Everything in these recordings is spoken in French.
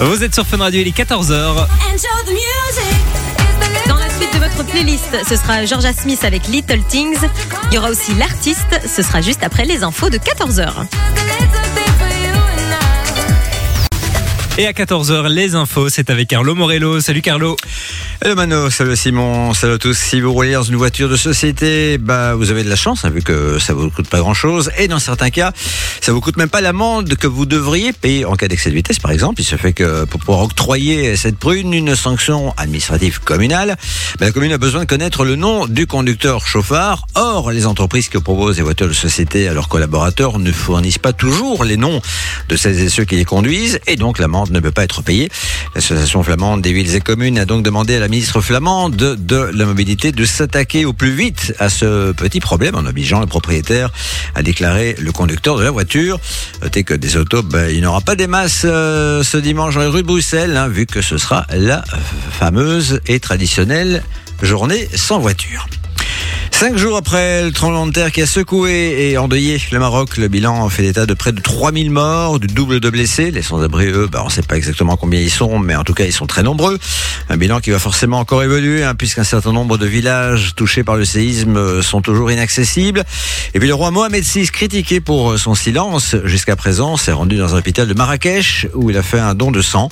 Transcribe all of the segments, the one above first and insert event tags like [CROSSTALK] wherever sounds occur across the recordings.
Vous êtes sur Fun Radio, il est 14h. Dans la suite de votre playlist, ce sera Georgia Smith avec Little Things. Il y aura aussi l'artiste. Ce sera juste après les infos de 14h. Et à 14h, les infos, c'est avec Carlo Morello. Salut Carlo. Hello Mano, salut Simon, salut à tous. Si vous roulez dans une voiture de société, bah vous avez de la chance, hein, vu que ça vous coûte pas grand chose. Et dans certains cas, ça vous coûte même pas l'amende que vous devriez payer en cas d'excès de vitesse, par exemple. Il se fait que pour pouvoir octroyer cette prune, une sanction administrative communale, bah, la commune a besoin de connaître le nom du conducteur chauffard. Or, les entreprises qui proposent des voitures de société à leurs collaborateurs ne fournissent pas toujours les noms de celles et ceux qui les conduisent, et donc l'amende ne peut pas être payée. L'association flamande des villes et communes a donc demandé à la ministre flamande de, la mobilité de s'attaquer au plus vite à ce petit problème en obligeant le propriétaire à déclarer le conducteur de la voiture. Notez que des autos, ben, il n'y aura pas des masses euh, ce dimanche dans les rues de Bruxelles, hein, vu que ce sera la fameuse et traditionnelle journée sans voiture. Cinq jours après le tremblement de terre qui a secoué et endeuillé le Maroc, le bilan fait état de près de 3000 morts, du double de blessés. Les sans-abri, eux, bah, on ne sait pas exactement combien ils sont, mais en tout cas, ils sont très nombreux. Un bilan qui va forcément encore évoluer, hein, puisqu'un certain nombre de villages touchés par le séisme euh, sont toujours inaccessibles. Et puis le roi Mohamed VI, critiqué pour euh, son silence jusqu'à présent, s'est rendu dans un hôpital de Marrakech où il a fait un don de sang.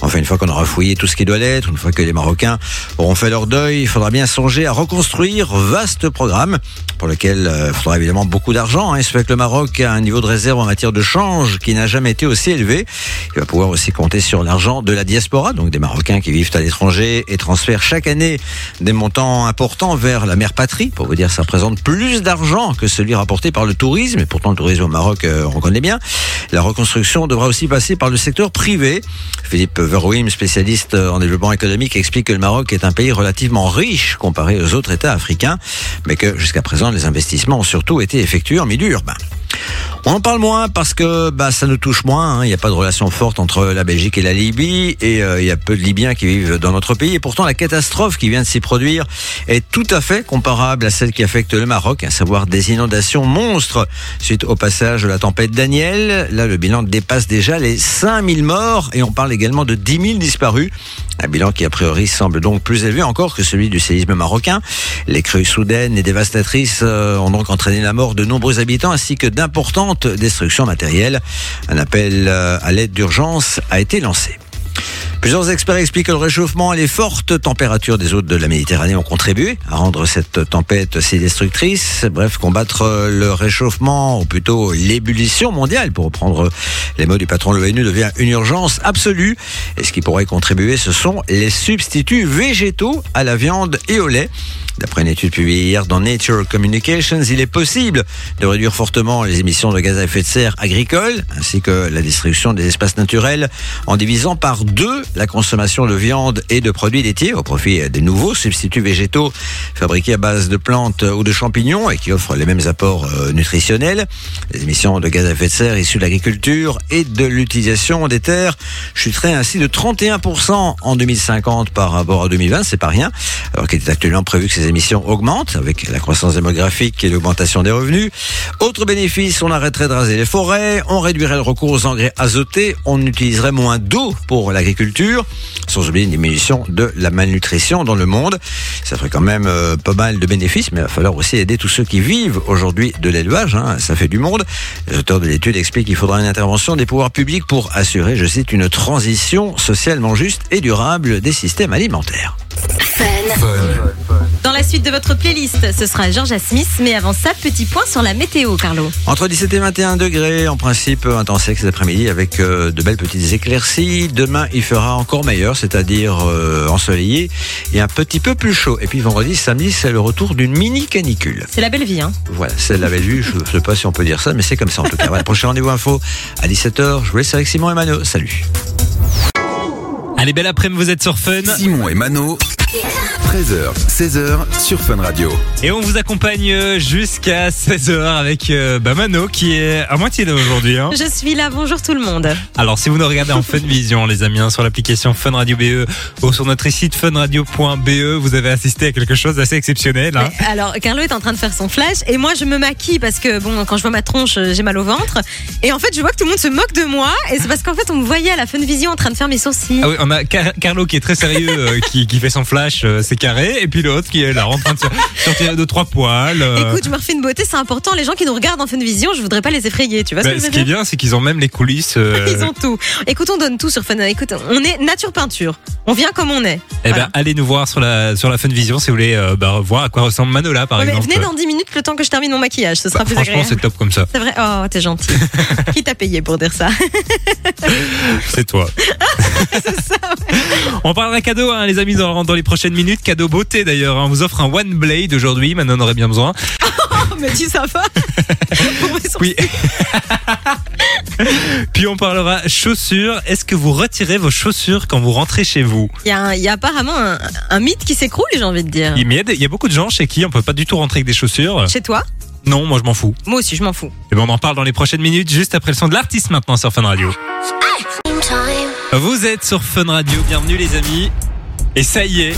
Enfin, une fois qu'on aura fouillé tout ce qui doit l'être, une fois que les Marocains auront fait leur deuil, il faudra bien songer à reconstruire vaste programme pour lequel euh, il faudra évidemment beaucoup d'argent. Hein. Il fait que le Maroc a un niveau de réserve en matière de change qui n'a jamais été aussi élevé. Il va pouvoir aussi compter sur l'argent de la diaspora, donc des Marocains qui vivent à l'étranger et transfèrent chaque année des montants importants vers la mère patrie. Pour vous dire, ça représente plus d'argent que celui rapporté par le tourisme. Et pourtant, le tourisme au Maroc, euh, on connaît bien. La reconstruction devra aussi passer par le secteur privé. Philippe Verrouim, spécialiste en développement économique, explique que le Maroc est un pays relativement riche comparé aux autres États africains mais que jusqu'à présent, les investissements ont surtout été effectués en milieu urbain. On en parle moins parce que bah, ça nous touche moins. Hein. Il n'y a pas de relation forte entre la Belgique et la Libye et euh, il y a peu de Libyens qui vivent dans notre pays. Et pourtant, la catastrophe qui vient de s'y produire est tout à fait comparable à celle qui affecte le Maroc, à savoir des inondations monstres suite au passage de la tempête Daniel. Là, le bilan dépasse déjà les 5000 morts et on parle également de 10 000 disparus. Un bilan qui a priori semble donc plus élevé encore que celui du séisme marocain. Les crues soudaines et dévastatrices euh, ont donc entraîné la mort de nombreux habitants ainsi que d'importantes destructions matérielles. Un appel euh, à l'aide d'urgence a été lancé. Plusieurs experts expliquent que le réchauffement et les fortes températures des eaux de la Méditerranée ont contribué à rendre cette tempête si destructrice. Bref, combattre le réchauffement, ou plutôt l'ébullition mondiale, pour reprendre les mots du patron de l'ONU, devient une urgence absolue. Et ce qui pourrait contribuer, ce sont les substituts végétaux à la viande et au lait. D'après une étude publiée hier dans Nature Communications, il est possible de réduire fortement les émissions de gaz à effet de serre agricoles ainsi que la destruction des espaces naturels en divisant par deux la consommation de viande et de produits laitiers au profit des nouveaux substituts végétaux fabriqués à base de plantes ou de champignons et qui offrent les mêmes apports euh, nutritionnels. Les émissions de gaz à effet de serre issues de l'agriculture et de l'utilisation des terres chuteraient ainsi de 31% en 2050 par rapport à 2020, c'est pas rien, alors qu'il est actuellement prévu que ces émissions augmentent avec la croissance démographique et l'augmentation des revenus. Autre bénéfice, on arrêterait de raser les forêts, on réduirait le recours aux engrais azotés, on utiliserait moins d'eau pour l'agriculture, sans oublier une diminution de la malnutrition dans le monde. Ça ferait quand même euh, pas mal de bénéfices, mais il va falloir aussi aider tous ceux qui vivent aujourd'hui de l'élevage. Hein, ça fait du monde. Les auteurs de l'étude expliquent qu'il faudra une intervention des pouvoirs publics pour assurer, je cite, une transition socialement juste et durable des systèmes alimentaires. Dans la suite de votre playlist, ce sera Georgia Smith, mais avant ça, petit point sur la météo, Carlo. Entre 17 et 21 degrés, en principe, un temps sec cet après-midi avec euh, de belles petites éclaircies. Demain, il fera encore meilleur, c'est-à-dire euh, ensoleillé et un petit peu plus chaud. Et puis vendredi, samedi, c'est le retour d'une mini canicule. C'est la belle vie, hein Voilà, c'est la belle vie. Je ne sais pas si on peut dire ça, mais c'est comme ça en tout cas. Voilà, prochain rendez-vous info à 17h. Je vous laisse avec Simon et Mano. Salut. Allez, belle après-midi, vous êtes sur Fun. Simon et Mano. 13h, 16h sur Fun Radio. Et on vous accompagne euh, jusqu'à 16h avec euh, bah, Mano qui est à moitié là aujourd'hui. Hein. Je suis là, bonjour tout le monde. Alors si vous nous regardez en Funvision les amis, hein, sur l'application Fun Radio BE ou sur notre site funradio.be, vous avez assisté à quelque chose d'assez exceptionnel. Hein. Alors, Carlo est en train de faire son flash et moi je me maquille parce que bon, quand je vois ma tronche, euh, j'ai mal au ventre. Et en fait, je vois que tout le monde se moque de moi et c'est parce qu'en fait, on me voyait à la Funvision en train de faire mes sourcils. Ah oui, on a Car- Carlo qui est très sérieux, euh, qui, qui fait son flash, euh, c'est carré, et puis l'autre qui est là en train de [LAUGHS] sortir trois poils. euh. Écoute, je me refais une beauté, c'est important. Les gens qui nous regardent en Funvision, je voudrais pas les effrayer, tu vois Bah, ce que je ce veux qui est bien, c'est qu'ils ont même les coulisses. euh, [LAUGHS] Ils ont tout. Écoute, on donne tout sur Fun. Écoute, on est nature peinture. On vient comme on est. Eh Voilà. ben, allez nous voir sur la sur la Funvision si vous voulez euh, bah, voir à quoi ressemble Manola par Ouais, mais exemple. venez dans 10 minutes le temps que je termine mon maquillage, ce sera Bah, plus franchement, agréable. c'est top comme ça. C'est vrai Oh, t'es gentil. [LAUGHS] Qui t'a payé pour dire ça C'est toi. On parlera cadeau, hein, les amis, dans, dans les prochaines minutes. Cadeau beauté d'ailleurs. hein. On vous offre un One Blade aujourd'hui. Maintenant, on aurait bien besoin. [LAUGHS] Oh, mais tu ça va. [LAUGHS] Oui. [LAUGHS] Puis on parlera chaussures. Est-ce que vous retirez vos chaussures quand vous rentrez chez vous? Il y, a y apparemment un, un mythe qui s'écroule, j'ai envie de dire. il y, a des- il y a beaucoup de gens chez qui on peut pas du tout rentrer avec des chaussures. Chez toi? Non, moi je m'en fous. Moi aussi, je m'en fous. Et ben on en parle dans les prochaines minutes, juste après le son de l'artiste maintenant sur Fun Radio. Vous êtes sur Fun Radio, bienvenue les amis. Et ça y est,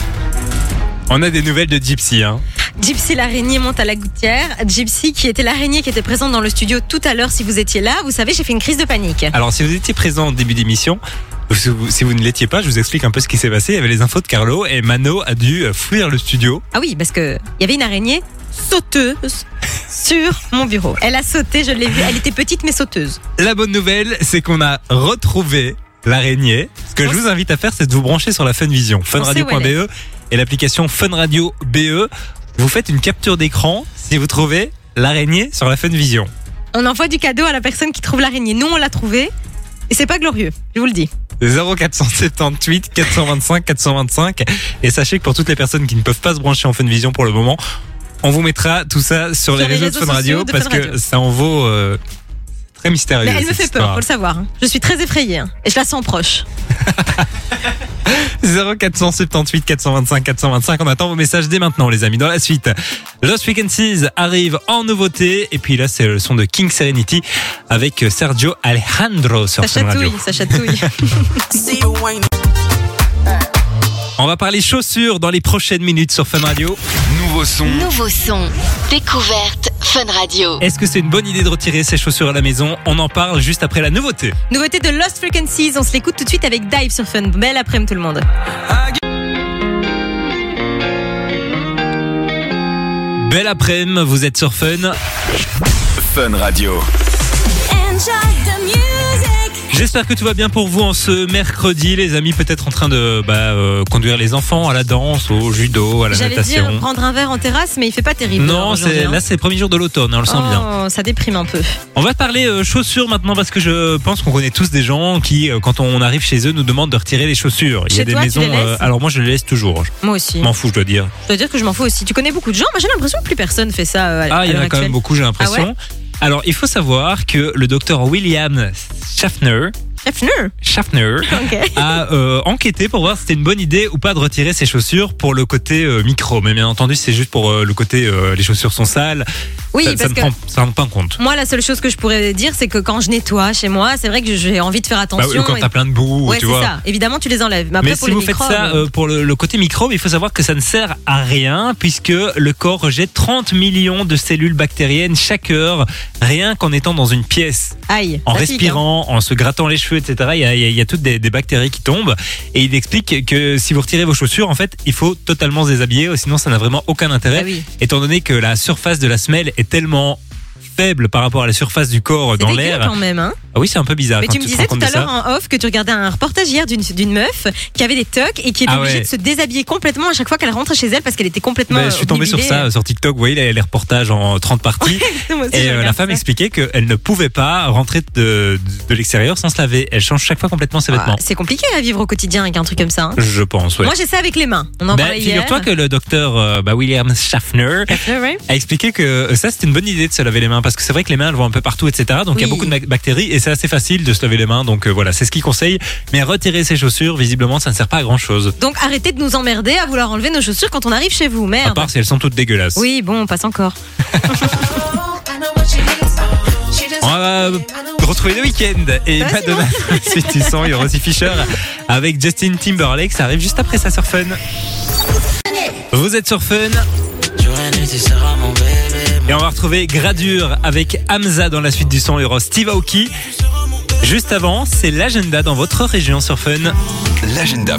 on a des nouvelles de Gypsy. Hein. Gypsy l'araignée monte à la gouttière. Gypsy, qui était l'araignée qui était présente dans le studio tout à l'heure, si vous étiez là, vous savez, j'ai fait une crise de panique. Alors si vous étiez présent au début d'émission, si vous, si vous ne l'étiez pas, je vous explique un peu ce qui s'est passé. Il y avait les infos de Carlo et Mano a dû euh, fuir le studio. Ah oui, parce que il y avait une araignée sauteuse sur mon bureau. Elle a sauté, je l'ai vue. Elle était petite mais sauteuse. La bonne nouvelle, c'est qu'on a retrouvé l'araignée. Ce que je vous invite à faire, c'est de vous brancher sur la Funvision, funradio.be et l'application Funradio BE. Vous faites une capture d'écran si vous trouvez l'araignée sur la Funvision. On envoie du cadeau à la personne qui trouve l'araignée. Nous, on l'a trouvée. Et c'est pas glorieux, je vous le dis. 0478 425 425 et sachez que pour toutes les personnes qui ne peuvent pas se brancher en Funvision pour le moment, on vous mettra tout ça sur, les, réseaux, de Fun Radio de parce Fun que Radio. ça en vaut euh, très mystérieux. Mais elle me fait peur, histoire. faut le savoir. hein. Je suis très effrayée. hein. Et je la sens proche. [LAUGHS] 0478 425 425. On attend vos messages dès maintenant, les amis. Dans la suite, Lost Frequencies arrive en nouveauté. Et puis là, c'est le son de King Serenity avec Sergio Alejandro sur Ça Fun Radio. chatouille, ça chatouille. [LAUGHS] On va parler chaussures dans les prochaines minutes sur Fun Radio. Nouveau son, Nouveau son. Découverte Fun Radio. Est-ce que c'est une bonne idée de retirer ses chaussures à la maison? On en parle juste après la nouveauté. Nouveauté de Lost Frequencies, on se l'écoute tout de suite avec Dive sur Fun. Belle après-midi tout le monde. Belle après-midi, vous êtes sur Fun. Fun Radio. J'espère que tout va bien pour vous en ce mercredi, les amis. Peut-être en train de bah, euh, conduire les enfants à la danse, au judo, à la J'allais natation. dire prendre un verre en terrasse, mais il fait pas terrible. Non, c'est hein. là c'est le premier jour de l'automne, hein, on le sent bien. Oh, ça déprime un peu. On va parler euh, chaussures maintenant parce que je pense qu'on connaît tous des gens qui, euh, quand on arrive chez eux, nous demandent de retirer les chaussures. Il y a des toi, maisons. alors moi, je les laisse toujours. Moi aussi. M'en fous, je dois dire. Je dois dire que je m'en fous aussi. Tu connais beaucoup de gens? Moi, j'ai l'impression que plus personne fait ça. à Ah, il y en a quand même beaucoup, j'ai l'impression. Ah alors, il faut savoir que le docteur William Schaffner, Schaffner. A [LAUGHS] euh, enquêté pour voir si c'était une bonne idée ou pas de retirer ses chaussures pour le côté euh, micro. Mais bien entendu, c'est juste pour euh, le côté euh, les chaussures sont sales. Oui, ça, ça parce ne que prend, ça ne prend pas en compte. moi, la seule chose que je pourrais dire, c'est que quand je nettoie chez moi, c'est vrai que j'ai envie de faire Bah, attention. ou quand et- t'as plein de boue, Ouais, tu vois. ça. Évidemment, tu les enlèves. Mais après, Mais pour si vous faites ça euh, pour le, le côté microbe, il faut savoir que ça ne sert à rien puisque le corps rejette 30 millions de cellules bactériennes chaque heure, rien qu'en étant dans une pièce, aïe. en pique, hein. respirant, en se grattant les cheveux, etc. Il y a, il y a- il y a toutes des, des bactéries qui tombent et il explique que si vous retirez vos chaussures, en fait, il faut totalement se déshabiller, sinon ça n'a vraiment aucun intérêt, Ah oui. étant donné que la surface de la semelle est tellement faible par rapport à la surface du corps dans l'air. quand même. Hein. Ah oui, c'est un peu bizarre. Mais quand tu me disais tout à l'heure en off que tu regardais un reportage hier d'une meuf qui avait des tocs et qui était Ah obligée ouais. de se déshabiller complètement à chaque fois qu'elle rentrait chez elle parce qu'elle était complètement. Bah, je suis tombé sur ça sur TikTok. Vous voyez les, les reportages en 30 parties. [LAUGHS] Et euh, la femme ça. expliquait qu'elle ne pouvait pas rentrer de, de l'extérieur sans se laver. Elle change chaque fois complètement ses Ah, vêtements. C'est compliqué à vivre au quotidien avec un truc comme ça. hein. Je pense, ouais. Moi, j'ai ça avec les mains. On en Bah, parlait hier. Figure-toi que le docteur euh, bah, William Schaffner ouais. a expliqué que euh, ça c'était une bonne idée de se laver les mains parce que c'est vrai que les mains elles vont un peu partout, etc. Donc il y a beaucoup de bac- bactéries et c'est assez facile de se laver les mains. Donc euh, voilà, c'est ce qu'il conseille. Mais retirer ses chaussures, visiblement, ça ne sert pas à grand chose. Donc arrêtez de nous emmerder à vouloir enlever nos chaussures quand on arrive chez vous, À merde. part si elles sont toutes dégueulasses. Oui, bon, on passe encore. [LAUGHS] On va retrouver le week-end et c'est Madonna. [LAUGHS] Suite du son, il y aura aussi Fisher avec Justin Timberlake. Ça arrive juste après ça sur Fun. Vous êtes sur Fun. Et on va retrouver Gradure avec Hamza dans la suite du son. Aura Steve Aoki. Juste avant, c'est l'agenda dans votre région sur Fun. L'agenda.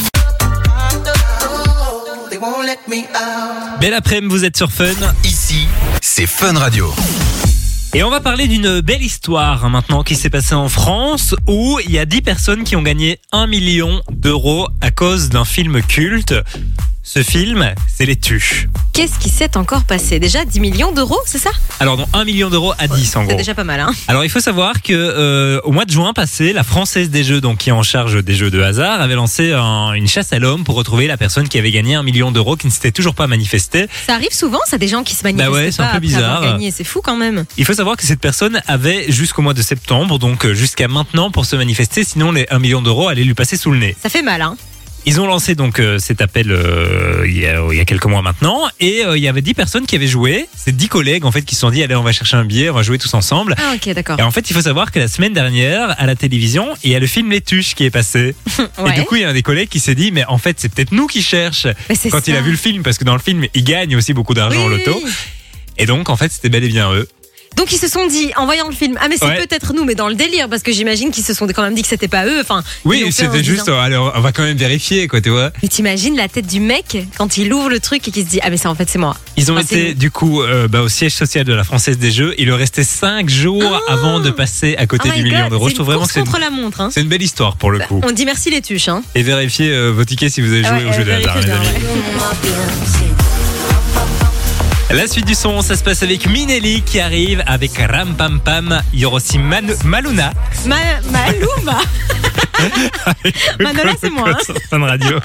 Belle après-midi, vous êtes sur Fun. Ici, c'est Fun Radio. Et on va parler d'une belle histoire hein, maintenant qui s'est passée en France où il y a 10 personnes qui ont gagné 1 million d'euros à cause d'un film culte. Ce film, c'est Les Tuches. Qu'est-ce qui s'est encore passé? Déjà 10 millions d'euros, c'est ça? Alors, donc 1 million d'euros à 10 en C'est gros. déjà pas mal, hein Alors, il faut savoir que euh, au mois de juin passé, la Française des Jeux, donc qui est en charge des jeux de hasard, avait lancé un- une chasse à l'homme pour retrouver la personne qui avait gagné 1 million d'euros qui ne s'était toujours pas manifestée. Ça arrive souvent, ça, des gens qui se manifestent Bah ouais, c'est un pas peu après avoir bizarre. gagné. C'est fou quand même. Il faut savoir que cette personne avait jusqu'au mois de septembre, donc euh, jusqu'à maintenant pour se manifester, sinon les 1 million d'euros allaient lui passer sous le nez. Ça fait mal, hein Ils ont lancé donc euh, cet appel euh, il, y a, il y a quelques mois maintenant et euh, il y avait 10 personnes qui avaient joué. C'est 10 collègues en fait qui se sont dit allez on va chercher un billet, on va jouer tous ensemble. Ah ok, d'accord. Et en fait il faut savoir que la semaine dernière à la télévision il y a le film Les Tuches qui est passé. [LAUGHS] Et du coup il y a un des collègues qui s'est dit mais en fait c'est peut-être nous qui c'est quand il a vu le film parce que dans le film il gagne aussi beaucoup d'argent au oui, loto. Et donc en fait c'était bel et bien eux. Donc ils se sont dit, en voyant le film, ah mais c'est Ouais. peut-être nous, mais dans le délire, parce que j'imagine qu'ils se sont quand même dit que c'était pas eux. Enfin, Oui c'était juste euh, allez, on va quand même vérifier quoi tu vois. Mais t'imagines la tête du mec quand il ouvre le truc et qu'il se dit, ah mais c'est en fait c'est moi. Ils ont Enfin, été du coup euh, bah, au siège social de la Française des Jeux. Il leur restait 5 jours Ah avant de passer à côté Oh du million d'euros. c'est Je trouve une vraiment que c'est une, contre la montre. Hein. c'est une belle histoire pour le coup. On dit merci les tuches. Hein. Et vérifiez euh, vos tickets si vous avez joué Ah ouais, au jeu de hasard, les amis. La suite du son, ça se passe avec Minelli qui arrive avec Ram Pam Pam. Il y aura aussi Maluna. Ma Maluma. [LAUGHS] Manola, c'est moi. hein. Radio.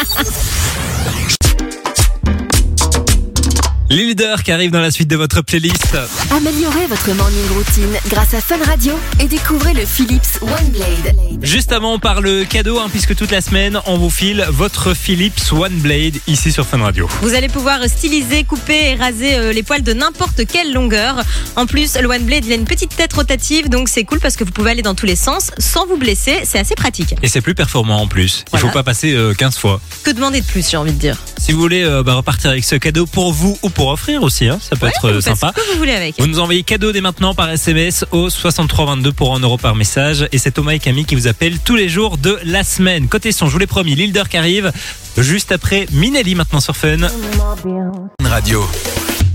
Les leaders qui arrivent dans la suite de votre playlist. Améliorez votre morning routine grâce à Fun Radio et découvrez le Philips OneBlade. Juste avant, on parle cadeau, hein, puisque toute la semaine, on vous file votre Philips One Blade ici sur Fun Radio. Vous allez pouvoir styliser, couper et raser euh, les poils de n'importe quelle longueur. En plus, le One Blade, il a une petite tête rotative, donc c'est cool parce que vous pouvez aller dans tous les sens sans vous blesser. C'est assez pratique. Et c'est plus performant en plus. Il Voilà. faut pas passer euh, 15 fois. Que demander de plus, j'ai envie de dire? Si vous voulez euh, bah, repartir avec ce cadeau pour vous ou pour offrir aussi, hein, ça peut être euh, Vous sympa. ce que vous voulez avec. Vous nous envoyez cadeau dès maintenant par SMS au 6322 pour 1 euro par message. Et c'est Thomas et Camille qui vous appellent tous les jours de la semaine. Côté son, je vous l'ai promis, l'Hilder qui arrive juste après Minelli maintenant sur Fun. Fun Radio.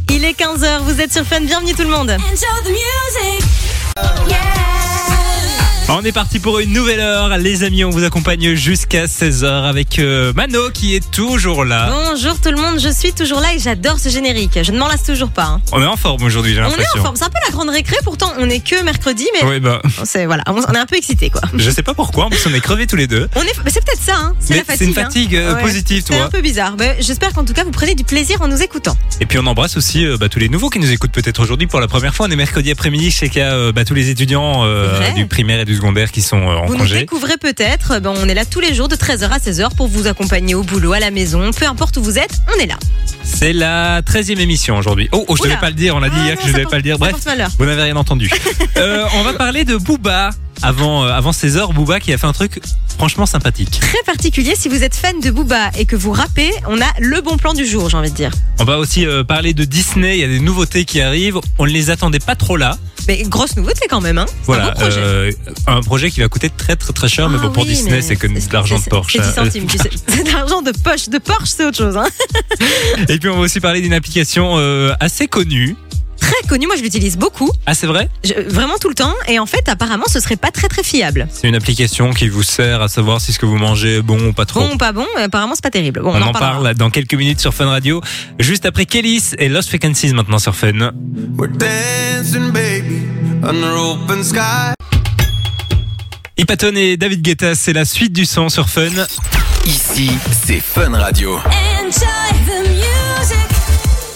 Il est 15h, vous êtes sur Fun, bienvenue tout le monde. On est parti pour une nouvelle heure. Les amis, on vous accompagne jusqu'à 16h avec euh, Mano qui est toujours là. Bonjour tout le monde, je suis toujours là et j'adore ce générique. Je ne m'en lasse toujours pas. hein. On est en forme aujourd'hui, j'ai On est en forme, c'est un peu la grande récré, pourtant on est que mercredi, mais Oui, bah, c'est voilà, on est un peu excité quoi. je sais pas pourquoi, en plus on est crevés tous les deux. On est, c'est peut-être ça, hein. c'est Mais la fatigue. c'est une fatigue hein. euh, Ouais. positive, C'est un peu bizarre. mais J'espère qu'en tout cas vous prenez du plaisir en nous écoutant. Et puis on embrasse aussi euh, bah, tous les nouveaux qui nous écoutent peut-être aujourd'hui pour la première fois. On est mercredi après-midi, je sais qu'il y a euh, bah, tous les étudiants euh, C'est vrai. du primaire et du qui sont euh, en Vous nous congé. découvrez peut-être, ben, on est là tous les jours de 13h à 16h pour vous accompagner au boulot, à la maison, peu importe où vous êtes, on est là. C'est la 13e émission aujourd'hui. Oh, oh je Oula. devais pas le dire, on a dit Ah hier non, que je ça devais porte- pas le dire. Bref, vous n'avez rien entendu. [LAUGHS] Euh, on va parler de Booba. Avant, euh, avant 16h, Booba qui a fait un truc franchement sympathique. Très particulier, si vous êtes fan de Booba et que vous rappez, on a le bon plan du jour, j'ai envie de dire. On va aussi euh, parler de Disney, il y a des nouveautés qui arrivent. On ne les attendait pas trop là. Mais grosse nouveauté quand même, hein. C'est Voilà, un beau projet. euh, un projet qui va coûter très très très cher, mais Ah bon pour oui, Disney mais c'est que c'est- de l'argent de c'est- Porsche. C'est 10 centimes, tu sais. [LAUGHS] C'est de l'argent de poche. De Porsche, c'est autre chose. Hein. Et puis on va aussi parler d'une application euh, assez connue. Très connu, moi je l'utilise beaucoup, Ah c'est vrai? Je- vraiment tout le temps. Et en fait, apparemment, ce serait pas très très fiable. C'est une application qui vous sert à savoir si ce que vous mangez est bon ou pas trop. Bon ou pas bon, mais apparemment c'est pas terrible. Bon, on, on, en parlera. parle dans quelques minutes sur Fun Radio. Juste après Kellys et Lost Frequencies maintenant sur Fun. We're dancing, baby, under open sky. Hypaton et David Guetta, c'est la suite du son sur Fun. Ici, c'est Fun Radio.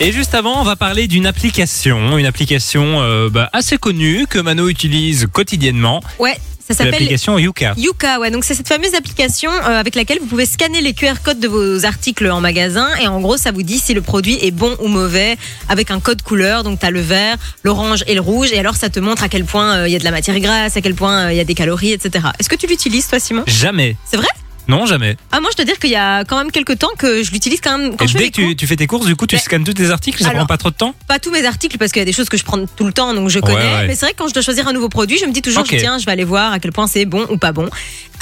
Et juste avant, on va parler d'une application, une application euh, bah, assez connue que Mano utilise quotidiennement. Ouais, ça C'est s'appelle l'application Yuka. Yuka, ouais, donc c'est cette fameuse application euh, avec laquelle vous pouvez scanner les QR codes de vos articles en magasin et en gros ça vous dit si le produit est bon ou mauvais avec un code couleur, donc tu as le vert, l'orange et le rouge et alors ça te montre à quel point euh, il y a de la matière grasse, à quel point il y a des calories, etc. Est-ce que tu l'utilises toi Simon? Jamais. C'est vrai? Non, jamais. Ah moi je dois dire qu'il y a quand même quelques temps que je l'utilise quand même quand Et je fais dès les que tu, fais tes courses, du coup, tu Mais- scannes tous tes articles, ça Alors- prend pas trop de temps? Pas tous mes articles parce qu'il y a des choses que je prends tout le temps donc je connais. ouais. Mais c'est vrai que quand je dois choisir un nouveau produit, je me dis toujours Ok. tiens, je vais aller voir à quel point c'est bon ou pas bon.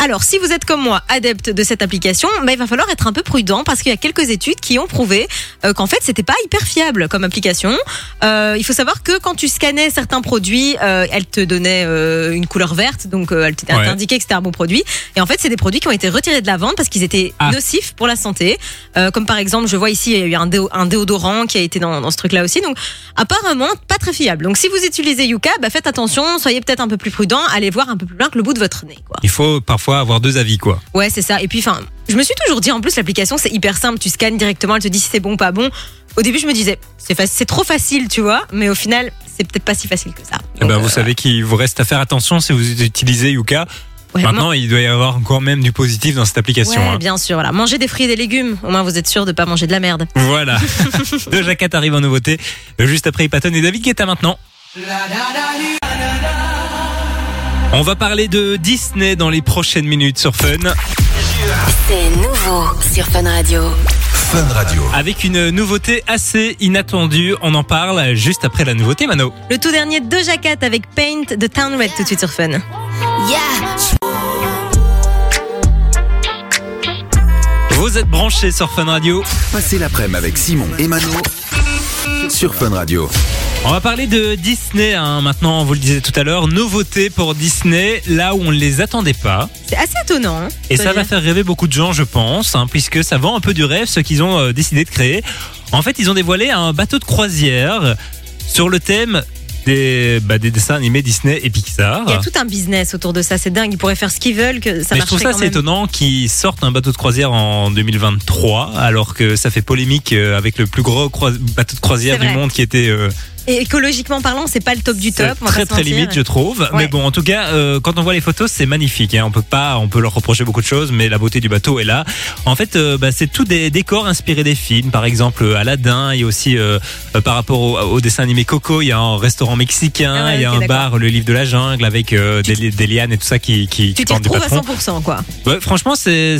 Alors si vous êtes comme moi adepte de cette application, bah, il va falloir être un peu prudent parce qu'il y a quelques études qui ont prouvé euh, qu'en fait c'était pas hyper fiable comme application. Euh, il faut savoir que quand tu scannais certains produits, euh, elle te donnait euh, une couleur verte, donc euh, elle t- elle Ouais. t'indiquait que c'était un bon produit. Et en fait c'est des produits qui ont été retirés de la vente parce qu'ils étaient Ah. nocifs pour la santé. Euh, comme par exemple, je vois ici il y a eu un, déo- un déodorant qui a été dans, dans ce truc-là aussi. Donc apparemment pas très fiable. Donc si vous utilisez Yuka, bah, faites attention, soyez peut-être un peu plus prudent, allez voir un peu plus loin que le bout de votre nez. Quoi. Il faut parfois avoir deux avis, quoi. Ouais, c'est ça. Et puis, enfin, je me suis toujours dit, en plus, l'application, c'est hyper simple. Tu scannes directement, elle te dit si c'est bon ou pas bon. Au début, je me disais, c'est trop facile, tu vois. Mais au final, c'est peut-être pas si facile que ça. Eh Donc, ben, euh, vous savez qu'il vous reste à faire attention si vous utilisez Yuka. ouais, Maintenant, il doit y avoir encore même du positif dans cette application. Ouais, hein. bien sûr. Voilà. Mangez des fruits et des légumes. Au moins, vous êtes sûr de pas manger de la merde. Voilà. Doja Cat arrive en nouveauté. Juste après Patton et David Guetta maintenant. On va parler de Disney dans les prochaines minutes sur Fun. C'est nouveau sur Fun Radio. Fun Radio. Avec une nouveauté assez inattendue. On en parle juste après la nouveauté, Mano. Le tout dernier Doja Cat avec Paint de Town Red tout de suite sur Fun. Vous êtes branchés sur Fun Radio. Passez l'après-midi avec Simon et Mano sur Fun Radio. On va parler de Disney hein. maintenant, on vous le disait tout à l'heure. Nouveauté pour Disney, là où on ne les attendait pas. C'est assez étonnant. hein, Et ça va faire rêver beaucoup de gens, je pense, hein, puisque ça vend un peu du rêve ce qu'ils ont euh, décidé de créer. En fait, ils ont dévoilé un bateau de croisière sur le thème des, bah, des dessins animés Disney et Pixar. Il y a tout un business autour de ça. C'est dingue. Ils pourraient faire ce qu'ils veulent, que ça Mais je trouve ça assez étonnant qu'ils sortent un bateau de croisière en 2023, alors que ça fait polémique euh, avec le plus gros bateau de croisière du monde qui était euh, Et écologiquement parlant, c'est pas le top du top. on va très pas très mentir. limite, je trouve. Ouais. Mais bon, en tout cas, euh, quand on voit les photos, c'est magnifique. Hein. On peut pas, on peut leur reprocher beaucoup de choses, mais la beauté du bateau est là. En fait, euh, bah, c'est tout des décors inspirés des films. Par exemple, euh, Aladdin. Il y a aussi euh, par rapport au, au dessin animé Coco, il y a un restaurant mexicain, Ah ouais, il y a un bar, le livre de la jungle, avec des, des lianes et tout ça qui qui, Tu t'y retrouves à patron. 100%, quoi. Ouais, franchement, c'est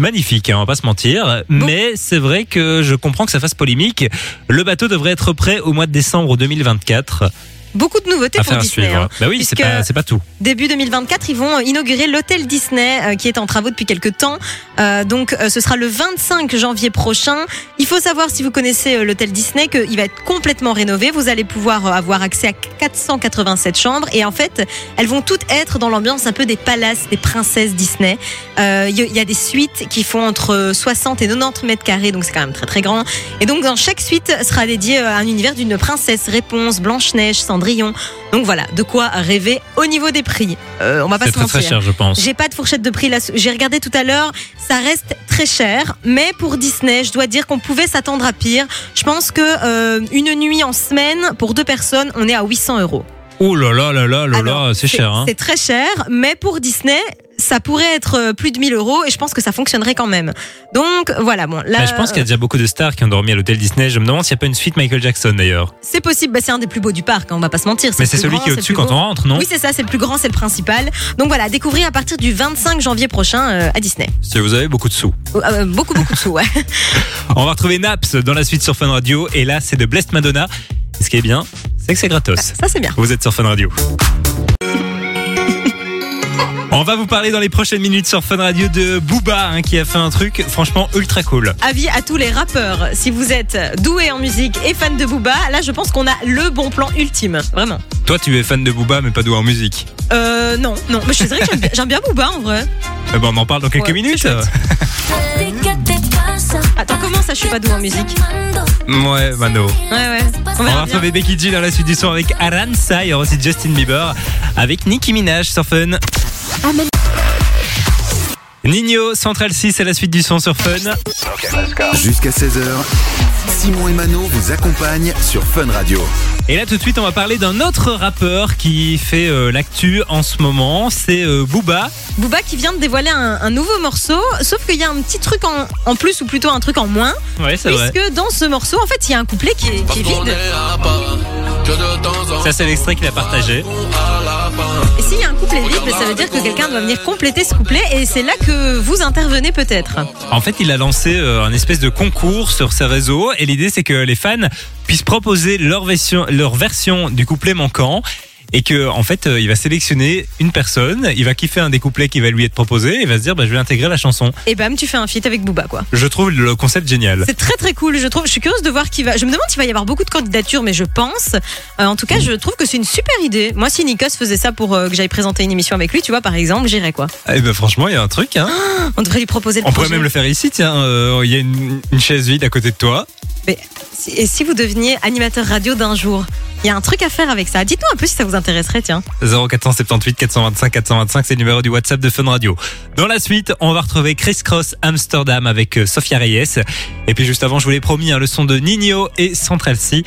magnifique, hein, on va pas se mentir. Mais c'est vrai que je comprends que ça fasse polémique. Le bateau devrait être prêt au mois de décembre 2024. Beaucoup de nouveautés pour Disney. suivre. hein. Bah oui, c'est pas tout. Début 2024, ils vont inaugurer l'hôtel Disney euh, qui est en travaux depuis quelques temps. Euh, donc euh, ce sera le 25 janvier prochain. Il faut savoir si vous connaissez l'hôtel Disney qu'il va être complètement rénové. Vous allez pouvoir avoir accès à 487 chambres et en fait elles vont toutes être dans l'ambiance un peu des palaces des princesses Disney. Il y, a des suites qui font entre 60 et 90 mètres carrés donc c'est quand même très très grand. Et donc dans chaque suite sera dédié à un univers d'une princesse. Réponse Blanche Neige, Cendrillon. Donc voilà, de quoi rêver au niveau des prix. Euh, on va pas se très mentir. très cher, je pense. J'ai pas de fourchette de prix là. J'ai regardé tout à l'heure, ça reste très cher, mais pour Disney, je dois dire qu'on pouvait s'attendre à pire. Je pense que euh, une nuit en semaine pour deux personnes, on est à 800 euros. Oh là là là là là là, c'est cher. Hein. C'est très cher, mais pour Disney, ça pourrait être euh, plus de 1000 euros et je pense que ça fonctionnerait quand même. Donc voilà, bon là. Bah, je pense qu'il y a déjà beaucoup de stars qui ont dormi à l'hôtel Disney. Je me demande s'il n'y a pas une suite Michael Jackson d'ailleurs. C'est possible, bah, c'est un des plus beaux du parc, hein, on va pas se mentir. Mais c'est celui grand, qui est au-dessus quand beau. on rentre, non Oui, c'est ça, c'est le plus grand, c'est le principal. Donc voilà, découvrir à partir du 25 janvier prochain euh, à Disney. Si vous avez beaucoup de sous. Euh, beaucoup, beaucoup de sous, ouais. [LAUGHS] On va retrouver Naps dans la suite sur Fun Radio. Et là, c'est de Blessed Madonna. Et ce qui est bien, c'est que c'est gratos. Ça, c'est bien. Vous êtes sur Fun Radio. On va vous parler dans les prochaines minutes sur Fun Radio de Booba hein, qui a fait un truc franchement ultra cool. Avis à tous les rappeurs, si vous êtes doué en musique et fan de Booba, là je pense qu'on a le bon plan ultime, vraiment. Toi, tu es fan de Booba, mais pas doué en musique. Euh, non, non, mais je te dirais que [LAUGHS] j'aime bien- Booba en vrai. Eh ben, on en parle dans quelques Ouais, minutes. [LAUGHS] Attends, comment ça je suis pas doué en musique Ouais, Mano. Ouais, ouais. On On va retrouver Becky G dans la suite du son avec y aura aussi Justin Bieber avec Nicki Minaj sur Fun. Nino, Central 6, c'est la suite du son sur Fun. Jusqu'à 16h, Simon et Mano vous accompagnent sur Fun Radio. Et là tout de suite on va parler d'un autre rappeur qui fait euh, l'actu en ce moment, c'est euh, Booba. Booba qui vient de dévoiler un, un nouveau morceau, sauf qu'il y a un petit truc en, en plus ou plutôt un truc en moins, Ouais c'est vrai. puisque dans ce morceau, en fait, il y a un couplet qui est, qui est vide. Ça c'est l'extrait qu'il a partagé. Et s'il y a un couplet vide, ben, ça veut dire que quelqu'un doit venir compléter ce couplet, et c'est là que vous intervenez peut-être. En fait il a lancé euh, un espèce de concours sur ses réseaux et l'idée c'est que les fans puissent proposer leur version, leur version du couplet manquant. Et que en fait, euh, il va sélectionner une personne, il va kiffer un des couplets qui va lui être proposé, et il va se dire, bah, je vais intégrer la chanson. Et bam, tu fais un feat avec Booba, quoi. Je trouve le concept génial. C'est très très cool, je trouve. Je suis curieuse de voir qui va. Je me demande s'il va y avoir beaucoup de candidatures, mais je pense. Euh, en tout cas, je trouve que c'est une super idée. Moi, si Nikos faisait ça pour euh, que j'aille présenter une émission avec lui, tu vois, par exemple, j'irais quoi. Eh ben franchement, il y a un truc. Hein. [GASPS] On devrait lui proposer le On pourrait même le faire ici. Tiens, euh, il y a une, une chaise vide à côté de toi. Et si vous deveniez animateur radio d'un jour Il y a un truc à faire avec ça. Dites-nous un peu si ça vous intéresserait, tiens. 0478 425 425, c'est le numéro du WhatsApp de Fun Radio. Dans la suite, on va retrouver Chris Cross Amsterdam avec euh, Sofia Reyes. Et puis juste avant, je vous l'ai promis, un leçon de Nino et Central C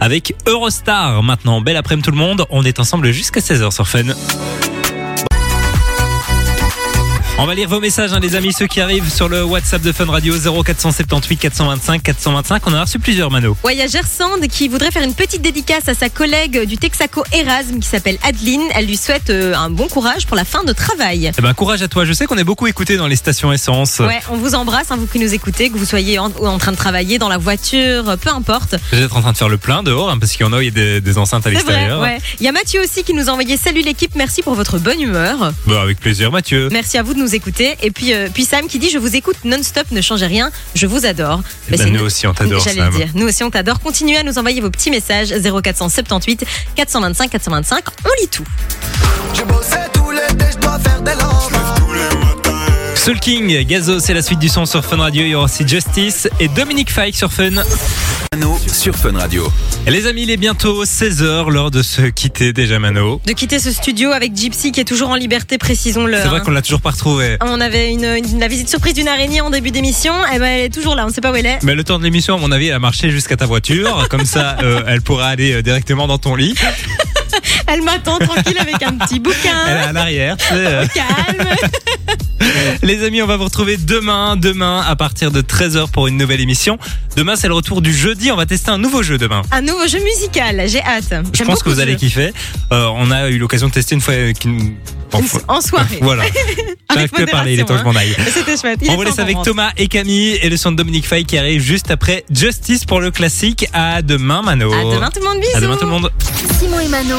avec Eurostar. Maintenant, belle après-midi tout le monde. On est ensemble jusqu'à 16h sur Fun. On va lire vos messages, hein, les amis, ceux qui arrivent sur le WhatsApp de Fun Radio 0478 425 425. On en a reçu plusieurs, Mano. A Gersande qui voudrait faire une petite dédicace à sa collègue du Texaco Erasme qui s'appelle Adeline. Elle lui souhaite euh, un bon courage pour la fin de travail. Eh ben, courage à toi. Je sais qu'on est beaucoup écouté dans les stations essence. Ouais, on vous embrasse, hein, vous qui nous écoutez, que vous soyez en, train de travailler dans la voiture, peu importe. Vous êtes en train de faire le plein dehors, hein, parce qu'il y en a, il y a des, des enceintes à l'extérieur. ouais. Il y a Mathieu aussi qui nous a envoyé Salut l'équipe, merci pour votre bonne humeur. Bah, avec plaisir, Mathieu. Merci à vous de nous écouter. Et puis, euh, puis Sam qui dit Je vous écoute non-stop, ne changez rien, je vous adore. Ben, c'est nous aussi, on t'adore, J'allais dire. Nous aussi, on t'adore. Continuez à nous envoyer vos petits messages 0478 425 425. On lit tout. J'ai bossé tout l'été, je dois faire des. Soul King, Gazo, c'est la suite du son sur Fun Radio. Il y aura aussi Justice et Dominique Fike sur Fun. Mano sur Fun Radio. Les amis, il est bientôt 16h, l'heure de se quitter déjà, Mano. De quitter ce studio avec Gypsy qui est toujours en liberté, précisons-le. C'est vrai hein. qu'on l'a toujours pas retrouvé. On avait une, une- la visite surprise d'une araignée en début d'émission. Et ben, elle est toujours là, on ne sait pas où elle est. Mais le temps de l'émission, à mon avis, elle a marché jusqu'à ta voiture. [LAUGHS] Comme ça, euh, elle pourra aller euh, directement dans ton lit. Elle m'attend tranquille avec un petit Elle est bouquin. à l'arrière. tu sais. Calme. [LAUGHS] Les amis, on va vous retrouver demain, demain à partir de 13h pour une nouvelle émission. Demain, c'est le retour du jeudi. On va tester un nouveau jeu demain. Un nouveau jeu musical, j'ai hâte. Je pense que vous allez jeu. kiffer. Euh, on a eu l'occasion de tester une fois. euh, qu'une- Enfin, En soirée. [LAUGHS] Voilà. [LAUGHS] J'arrive plus à parler, il est temps que je m'en aille. C'était chouette. Il On vous temps laisse qu'on avec rentre. Thomas et Camille et le son de Dominique Fay qui arrive juste après Justice pour le classique. À demain, Mano. À demain tout le monde, bisous. À demain tout le monde. Simon et Mano.